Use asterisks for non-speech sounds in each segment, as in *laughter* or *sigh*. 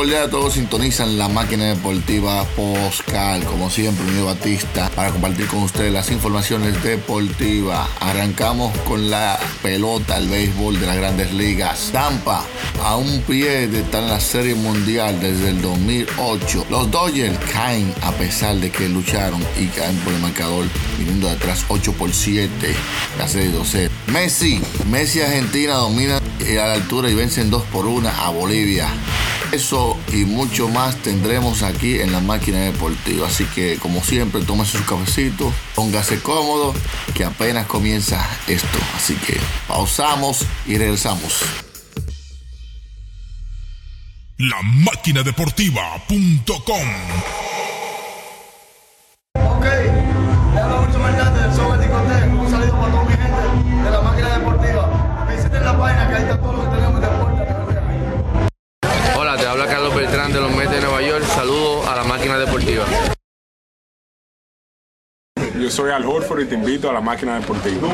Cordial a todos, sintonizan la máquina deportiva Poscal, como siempre, Unido Batista, para compartir con ustedes las informaciones deportivas. Arrancamos con la pelota, el béisbol de las grandes ligas. Tampa, a un pie de estar en la Serie Mundial desde el 2008. Los Dodgers caen a pesar de que lucharon y caen por el marcador, viniendo de atrás 8 por 7, la Serie 12. Messi, Messi Argentina domina a la altura y vencen 2 por 1 a Bolivia. Eso y mucho más tendremos aquí en la máquina deportiva. Así que, como siempre, tómese su cafecito, póngase cómodo, que apenas comienza esto. Así que pausamos y regresamos. La máquina deportiva.com. Yo soy Al Horford y te invito a la máquina deportiva.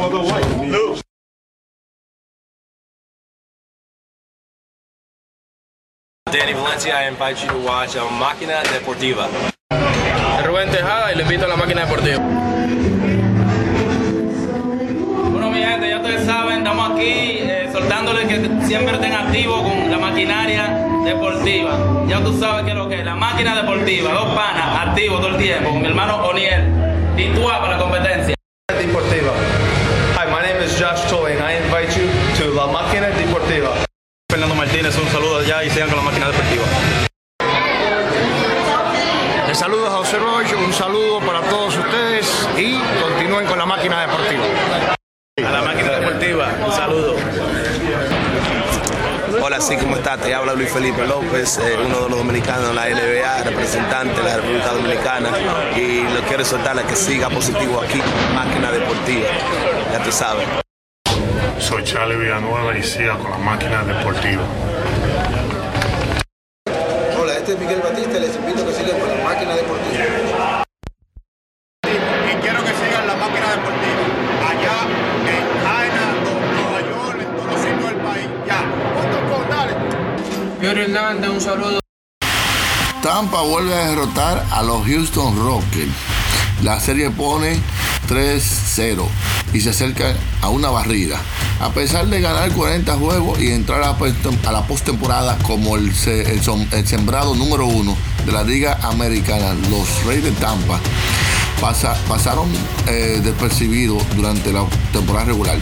Danny Valencia, I invite you to watch um, Máquina Deportiva. Rubén Tejada y le invito a la máquina deportiva. Bueno, mi gente, ya ustedes saben, estamos aquí eh, soltándoles que siempre estén activos con la maquinaria deportiva. Ya tú sabes que es lo que es, la máquina deportiva, dos panas, activos todo el tiempo, con mi hermano Oniel, y tú para la competencia. Deportiva. Hi, my name is Josh Toy and I invite you to La Máquina Deportiva. Fernando Martínez, un saludo allá y sigan con la máquina deportiva. Les saludo a José Royo, un saludo para todos ustedes y continúen con la máquina deportiva. A la máquina deportiva, un saludo. Hola, sí, ¿cómo estás? Te habla Luis Felipe López, eh, uno de los dominicanos de la NBA, representante de la República Dominicana. Y lo quiero soltar a que siga positivo aquí, Máquina Deportiva. Ya tú sabes. Soy Charlie Villanueva y siga con la máquina deportiva. Hola, este es Miguel Batista y les invito a que sigan con la máquina deportiva. Hernández, un saludo. Tampa vuelve a derrotar a los Houston Rockets. La serie pone 3-0 y se acerca a una barrida. A pesar de ganar 40 juegos y entrar a, la postemporada como el, sembrado número uno de la Liga Americana, los Reyes de Tampa pasa, pasaron eh, despercibidos durante la temporada regular.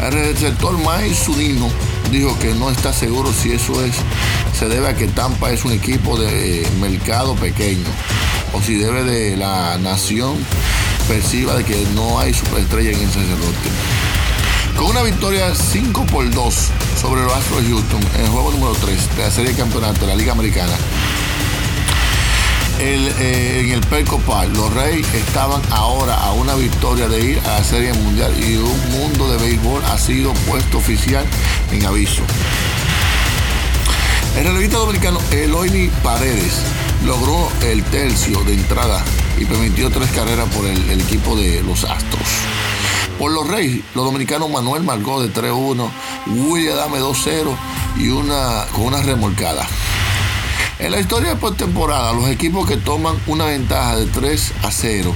El receptor Mike Zunino dijo que no está seguro si eso es se debe a que Tampa es un equipo de mercado pequeño o si debe de la nación perciba de que no hay superestrella en el sacerdote. Con una victoria 5 por 2 sobre los Astros de Houston en el juego número 3 de la serie de campeonato de la Liga Americana, eh, en el Perco Park, los Reyes estaban ahora a una victoria de ir a la Serie Mundial y un mundo de béisbol ha sido puesto oficial en aviso. El relevista dominicano Eloini Paredes logró el tercio de entrada y permitió tres carreras por el, equipo de los Astros. Por los Reyes, los dominicanos Manuel marcó de 3-1, William Dame 2-0 y una con una remolcada. En la historia de postemporada, los equipos que toman una ventaja de 3 a 0,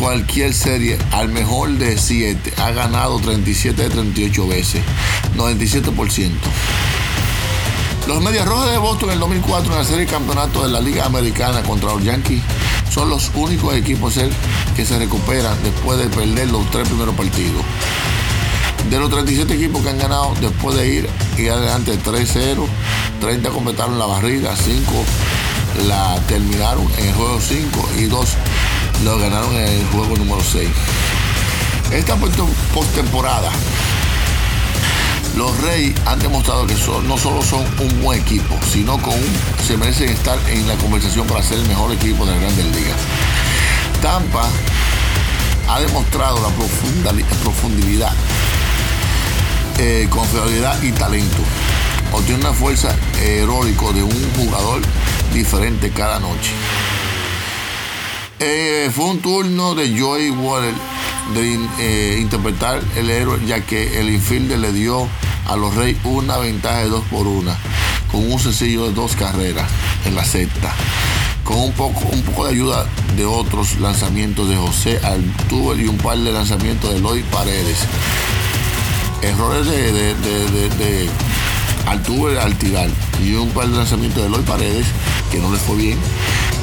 cualquier serie al mejor de 7 ha ganado 37 de 38 veces, 97%. Los Medias Rojas de Boston en el 2004 en la serie de campeonato de la Liga Americana contra los Yankees son los únicos equipos que se recuperan después de perder los tres primeros partidos. De los 37 equipos que han ganado después de ir y adelante 3-0, 30 completaron la barrida, 5 la terminaron en el juego 5 y 2 lo ganaron en el juego número 6. Esta postemporada, los Reyes han demostrado que no solo son un buen equipo, sino que se merecen estar en la conversación para ser el mejor equipo de la Grandes Ligas. Tampa ha demostrado la profundidad, eh, confiabilidad y talento. Obtiene una fuerza heroica de un jugador diferente cada noche. Eh, fue un turno de Joey Water de eh, interpretar el héroe, ya que el infielder le dio a los Reyes una ventaja de dos por una, con un sencillo de dos carreras en la sexta, con un poco, un poco de ayuda de otros lanzamientos de José Altuve y un par de lanzamientos de Lloyd Paredes. Errores de Altuve al tirar y un par de lanzamientos de Lloyd Paredes que no les fue bien.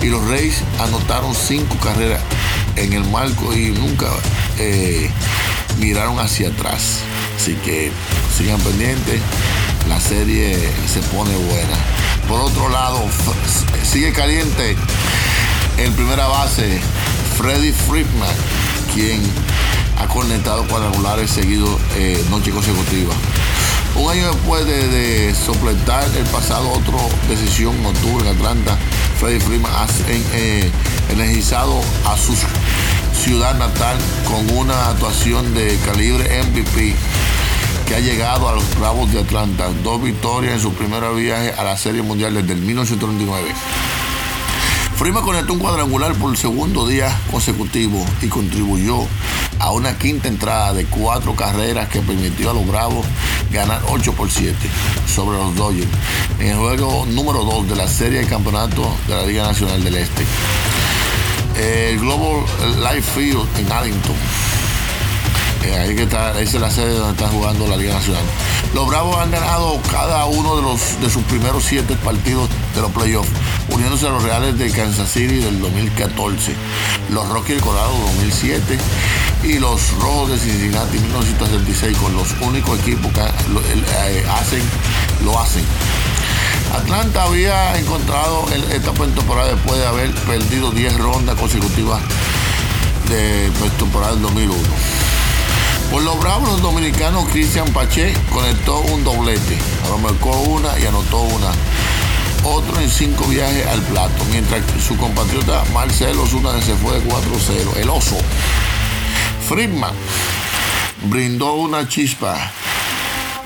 Y los Reyes anotaron cinco carreras en el marco y nunca eh, miraron hacia atrás. Así que sigan pendientes, la serie se pone buena. Por otro lado, sigue caliente en primera base Freddy Friedman, quien ha conectado cuadrangulares seguidos eh, noche consecutiva. Un año después de, de sopletar el pasado otro decisión en octubre en Atlanta, Freddy Freeman ha eh, energizado a su ciudad natal con una actuación de calibre MVP que ha llegado a los Bravos de Atlanta. Dos victorias en su primer viaje a la Serie Mundial desde el 1939. Freeman conectó un cuadrangular por el segundo día consecutivo y contribuyó a una quinta entrada de cuatro carreras que permitió a los Bravos ganar 8 por 7 sobre los Dodgers en el juego número 2 de la serie de campeonato de la Liga Nacional del Este. El Global Life Field en Arlington. Eh, ahí que está, esa es la sede donde está jugando la Liga Nacional. Los Bravos han ganado cada uno de, los, de sus primeros siete partidos de los playoffs, uniéndose a los Reales de Kansas City del 2014, los Rockies del Colorado 2007 y los Rojos de Cincinnati 1976 con los únicos equipos que eh, hacen, lo hacen. Atlanta había encontrado esta temporada después de haber perdido 10 rondas consecutivas de temporada del 2001. Por los bravos, los dominicanos Cristian Pache conectó un doblete, marcó una y anotó una. Otro en cinco viajes al plato, mientras que su compatriota Marcelo Zuna se fue de 4-0. El oso. Friedman brindó una chispa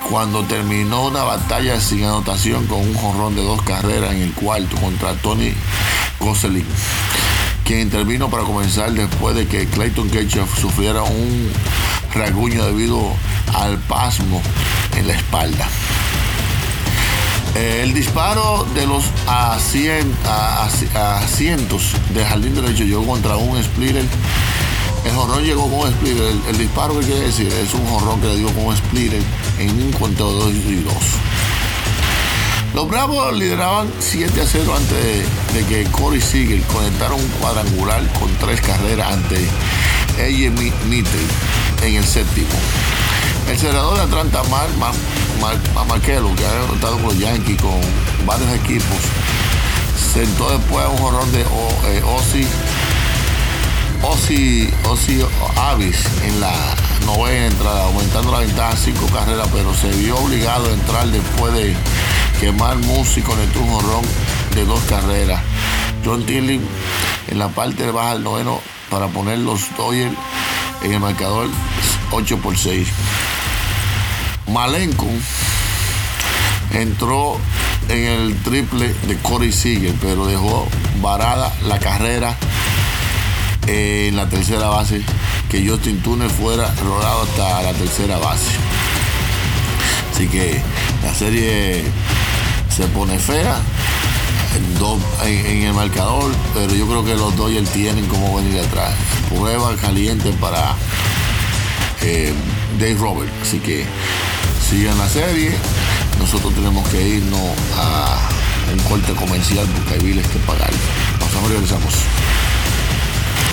cuando terminó una batalla sin anotación con un jorrón de dos carreras en el cuarto contra Tony Gosselin, quien intervino para comenzar después de que Clayton Kershaw sufriera un rasguño debido al pasmo en la espalda. El disparo de los asientos de jardín derecho llegó contra un splitter el jorrón llegó con un splitter. El, disparo que quiere decir es un jorrón que le dio con un splitter en un conteo de 2 y 2. Los Bravos lideraban 7 a 0 antes de, que Corey Siegel conectara un cuadrangular con tres carreras ante AJ Mitchell en el séptimo. El senador de Atlanta, Mark, Mark, que ha estado con los Yankees, con varios equipos, sentó después a un jorrón de eh, Ozzy Ozzy, Avis en la novena entrada, aumentando la ventaja a cinco carreras, pero se vio obligado a entrar después de quemar músico en un jorrón de dos carreras. John Tilly en la parte baja del noveno para poner los Dodgers en el marcador 8 por 6. Malenko entró en el triple de Corey Seager, pero dejó varada la carrera en la tercera base, que Justin Turner fuera rodado hasta la tercera base. Así que la serie se pone fea en, el marcador, pero yo creo que los Dodgers tienen como venir atrás. Prueba caliente para eh, Dave Robert. Así que sigan la serie. nosotros tenemos que irnos a un corte comercial porque hay biles que pagar. Pasamos y regresamos.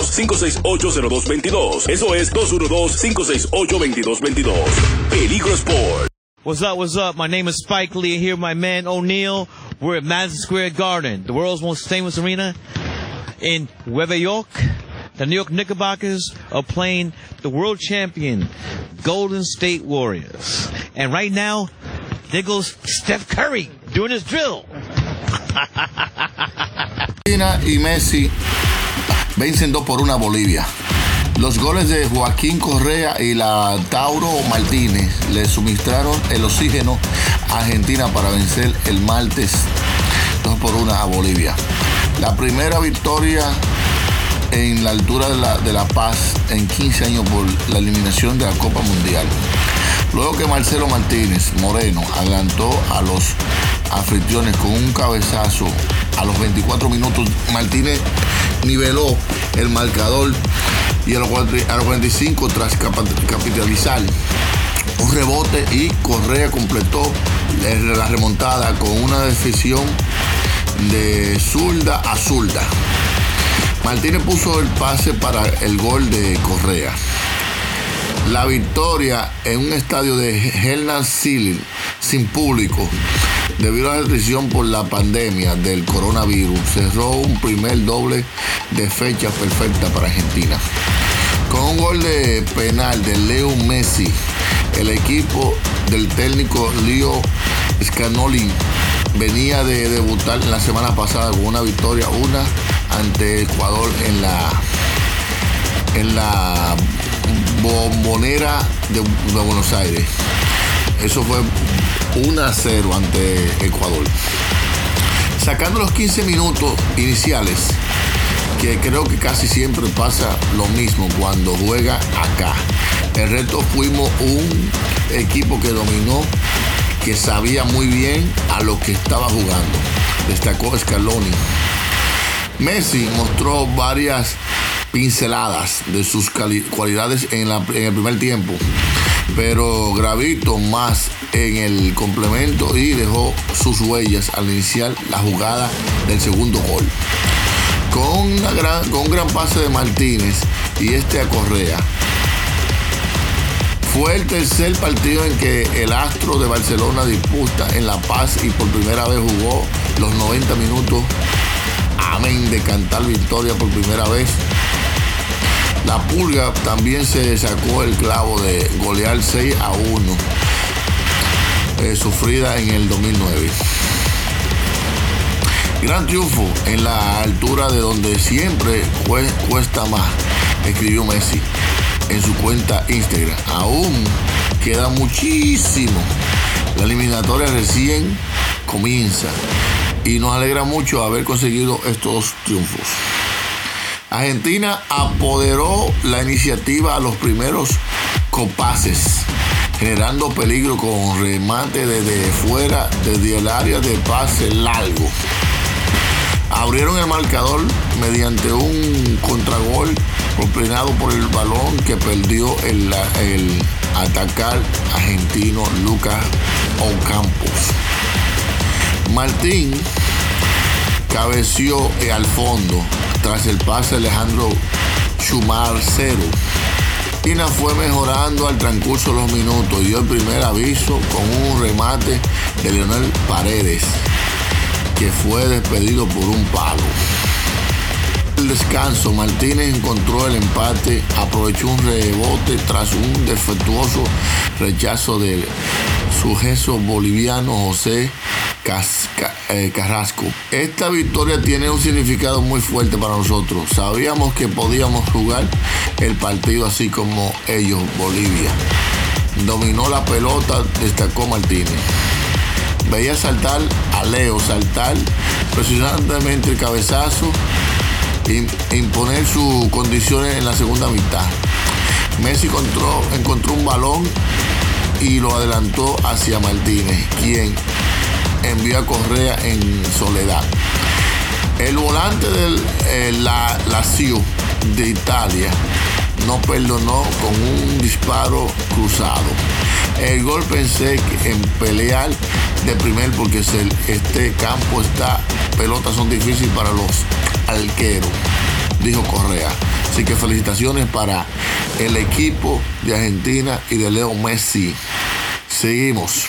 568-0222. Eso es 212-568-2222. Peligro Sport. What's up, what's up? My name is Spike Lee here, my man O'Neal. We're at Madison Square Garden, the world's most famous arena in Nueva York. The New York Knickerbockers are playing the world champion Golden State Warriors. And right now, there goes Steph Curry doing his drill. *laughs* Argentina y Messi vencen 2 por 1 a Bolivia. Los goles de Joaquín Correa y la Tauro Martínez le suministraron el oxígeno a Argentina para vencer el martes 2 por 1 a Bolivia. La primera victoria en la altura de la, de la Paz en 15 años por la eliminación de la Copa Mundial. Luego que Marcelo Martínez Moreno adelantó a los anfitriones con un cabezazo a los 24 minutos, Martínez niveló el marcador y a los 45 tras capitalizar un rebote y Correa completó la remontada con una decisión de zurda a zurda. Martínez puso el pase para el gol de Correa. La victoria en un estadio de Hernán City sin público debido a la restricción por la pandemia del coronavirus, cerró un primer doble de fecha perfecta para Argentina. Con un gol de penal de Leo Messi, el equipo del técnico Leo Scanoli venía de debutar la semana pasada con una victoria, una ante Ecuador en la en la bombonera de Buenos Aires. Eso fue 1 a 0 ante Ecuador. Sacando los 15 minutos iniciales, que creo que casi siempre pasa lo mismo cuando juega acá. El resto fuimos un equipo que dominó, que sabía muy bien a lo que estaba jugando. Destacó Scaloni. Messi mostró varias pinceladas de sus cualidades en, el primer tiempo pero Gravito más en el complemento y dejó sus huellas al iniciar la jugada del segundo gol. Con, gran, con un gran pase de Martínez y este a Correa. Fue el tercer partido en que el astro de Barcelona disputa en La Paz y por primera vez jugó los 90 minutos. Amén de cantar victoria por primera vez la Pulga también se sacó el clavo de golear 6 a 1, eh, sufrida en el 2009. Gran triunfo en la altura de donde siempre cuesta más, escribió Messi en su cuenta Instagram. Aún queda muchísimo. La eliminatoria recién comienza y nos alegra mucho haber conseguido estos triunfos. Argentina apoderó la iniciativa a los primeros compases, generando peligro con remate desde fuera, desde el área de pase largo. Abrieron el marcador mediante un contragol propinado por el balón que perdió el, el atacar argentino Lucas Ocampos. Martín cabeció al fondo tras el pase de Alejandro Schumacher. Tina fue mejorando al transcurso de los minutos y dio el primer aviso con un remate de Leonel Paredes, que fue despedido por un palo. El descanso, Martínez encontró el empate, aprovechó un rebote tras un defectuoso rechazo del sujeto boliviano José eh, Carrasco. Esta victoria tiene un significado muy fuerte para nosotros. Sabíamos que podíamos jugar el partido así como ellos, Bolivia. Dominó la pelota, destacó Martínez. veía saltar a Leo, saltar presionantemente el cabezazo e imponer sus condiciones en la segunda mitad. Messi encontró, encontró un balón y lo adelantó hacia Martínez, quien envió a Correa en soledad. El volante de la Lazio de Italia no perdonó con un disparo cruzado. El gol pensé en pelear de primer porque este campo está, pelotas son difíciles para los arqueros, dijo Correa. Así que felicitaciones para el equipo de Argentina y de Leo Messi. Seguimos.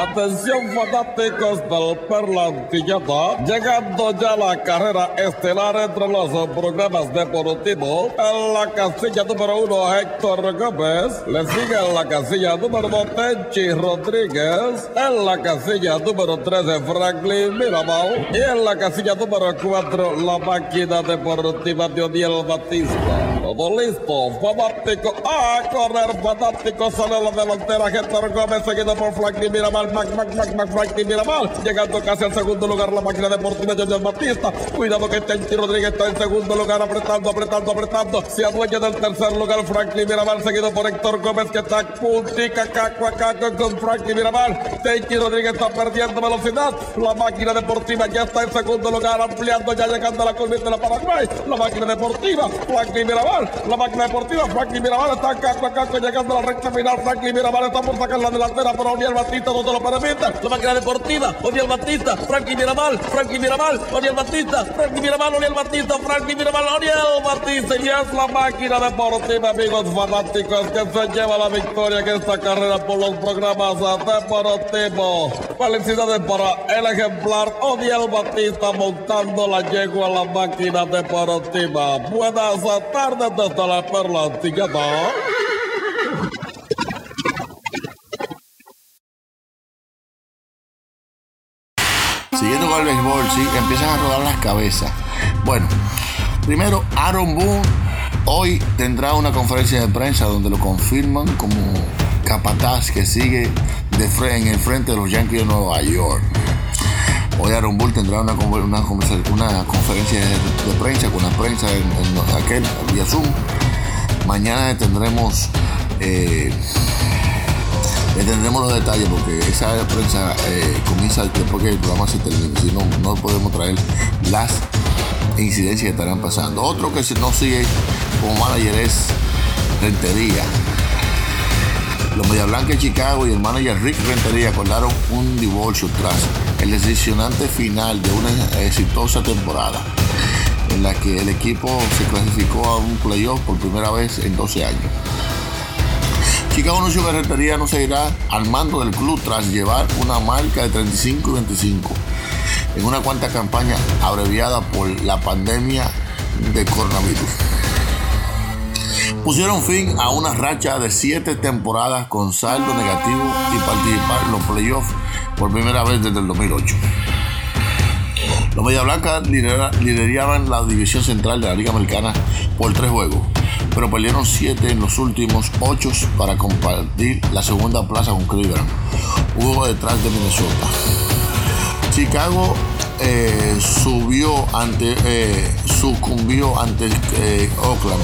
Atención fanáticos del Perlantillata, llegando ya la carrera estelar entre los programas deportivos. En la casilla número uno, Héctor Gómez. Le sigue en la casilla número dos, Tenchi Rodríguez. En la casilla número tres, Franklin Mirabal. Y en la casilla número cuatro, la máquina deportiva de Odiel Batista. Todo listo, fanático. A correr, fanático. Sale la delantera, Héctor Gómez, seguido por Franklin Mirabal. Mac, Mac, Mac, Mac, Franklin Mirabal. Llegando casi al segundo lugar, la máquina deportiva de Batista. Cuidado que Tenchi Rodríguez está en segundo lugar, apretando, apretando, apretando. Se adueña del tercer lugar, Franklin Mirabal, seguido por Héctor Gómez, que está puntica, caco, caco con Franklin Mirabal. Tenchi Rodríguez está perdiendo velocidad. La máquina deportiva ya está en segundo lugar, ampliando, ya llegando a la curva de la Paraguay. La máquina deportiva, Franklin La máquina deportiva, Franklin Mirabal está caco a caco, llegando a la recta final. Franklin Mirabal está por sacar la delantera, pero Odiel Batista no se lo permite. La máquina deportiva, Odiel Batista, Franklin Mirabal, Franklin Mirabal, Odiel Batista, Franklin Mirabal, Odiel Batista, Franklin Mirabal, Odiel Batista. Y es la máquina deportiva, amigos fanáticos, que se lleva la victoria en esta carrera por los programas deportivos. Felicidades para el ejemplar Odiel Batista montando la yegua a la máquina deportiva. Buenas tardes la Perla. Siguiendo con el béisbol, sí, empiezan a rodar las cabezas. Bueno, primero Aaron Boone hoy tendrá una conferencia de prensa donde lo confirman como capataz que sigue de en el frente de los Yankees de Nueva York. Hoy Aaron Bull tendrá una, una, conferencia de, de, prensa con la prensa en, en aquel vía Zoom. Mañana tendremos eh, tendremos los detalles porque esa prensa eh, comienza después que el programa se termine. Si no, no podemos traer las incidencias que estarán pasando. Otro que no sigue como manager es Rentería. Los Media Blanca de Chicago y el manager Rick Rentería acordaron un divorcio tras el decepcionante final de una exitosa temporada en la que el equipo se clasificó a un playoff por primera vez en 12 años. Chicago anunció que Rentería no seguirá al mando del club tras llevar una marca de 35 y 25 en una cuanta campaña abreviada por la pandemia de coronavirus. Pusieron fin a una racha de siete temporadas con saldo negativo y participar en los playoffs por primera vez desde el 2008. Los Media Blancas lideraban la división central de la Liga Americana por tres juegos, pero perdieron siete en los últimos ocho para compartir la segunda plaza con Cleveland, uno detrás de Minnesota. Chicago eh, subió ante, eh, sucumbió ante eh, Oakland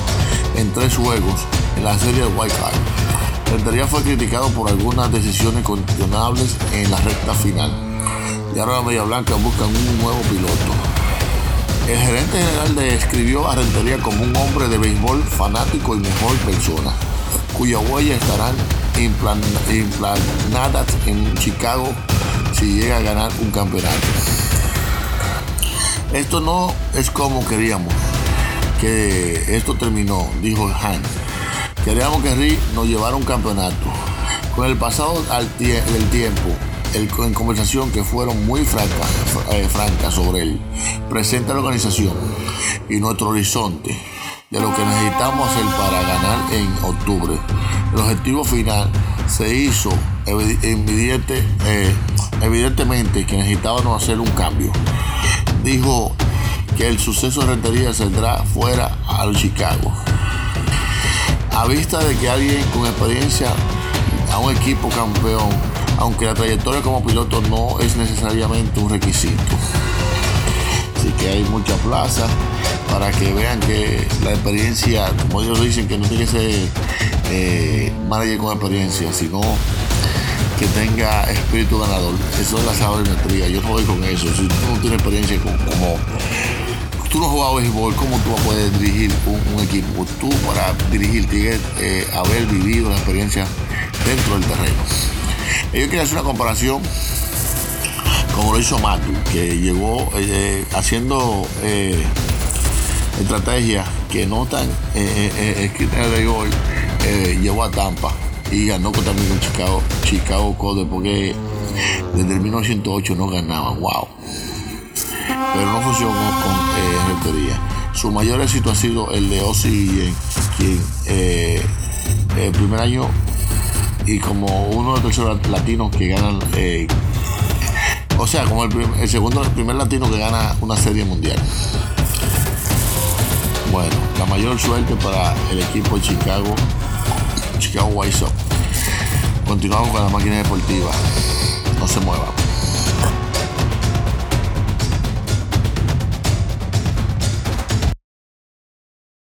en tres juegos en la serie de White Card. Rentería fue criticado por algunas decisiones cuestionables en la recta final. Y ahora la Media Blanca buscan un nuevo piloto. El gerente general describió a Rentería como un hombre de béisbol fanático y mejor persona, cuya huella estarán implantadas en Chicago si llega a ganar un campeonato. Esto no es como queríamos que esto terminó, dijo Hans. Queríamos que Rick nos llevara un campeonato. Con el pasado del tiempo, en conversación que fueron muy francas, eh, francas sobre él, presenta la organización y nuestro horizonte de lo que necesitamos hacer para ganar en octubre. El objetivo final se hizo evidente, eh, evidentemente que necesitábamos hacer un cambio. Dijo que el suceso de Rentería saldrá fuera a Chicago. A vista de que alguien con experiencia a un equipo campeón, aunque la trayectoria como piloto no es necesariamente un requisito. Así que hay mucha plaza para que vean que la experiencia, como ellos dicen, que no tiene que ser eh, manager con experiencia, sino que tenga espíritu ganador. Eso es la sabermetría. Yo no con eso. Si tú no tienes experiencia como, tú no jugado béisbol, ¿cómo tú puedes dirigir un, equipo? Tú para dirigir tienes eh, haber vivido la experiencia dentro del terreno. Yo quería hacer una comparación como lo hizo Matu, que llegó eh, haciendo eh, estrategias que no están escritas en el hoy, llegó a Tampa y ganó también con Chicago, Chicago Code porque desde el 1908 no ganaba, wow. Pero no funcionó con eh, Su mayor éxito ha sido el de Ozzy quien eh, el primer año y como uno de los terceros latinos que ganan, eh, o sea, como el, segundo, el primer latino que gana una serie mundial. Bueno, la mayor suerte para el equipo de Chicago Chicago White Sox. Continuamos con la máquina deportiva. No se mueva.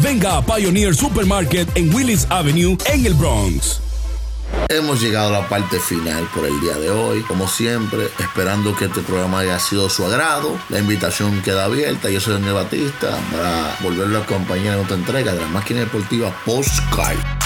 venga a Pioneer Supermarket en Willis Avenue en el Bronx. Hemos llegado a la parte final por el día de hoy. Como siempre, esperando que este programa haya sido su agrado. La invitación queda abierta. Yo soy Daniel Batista para volverlo a acompañar en otra entrega de la máquina deportiva Postcard.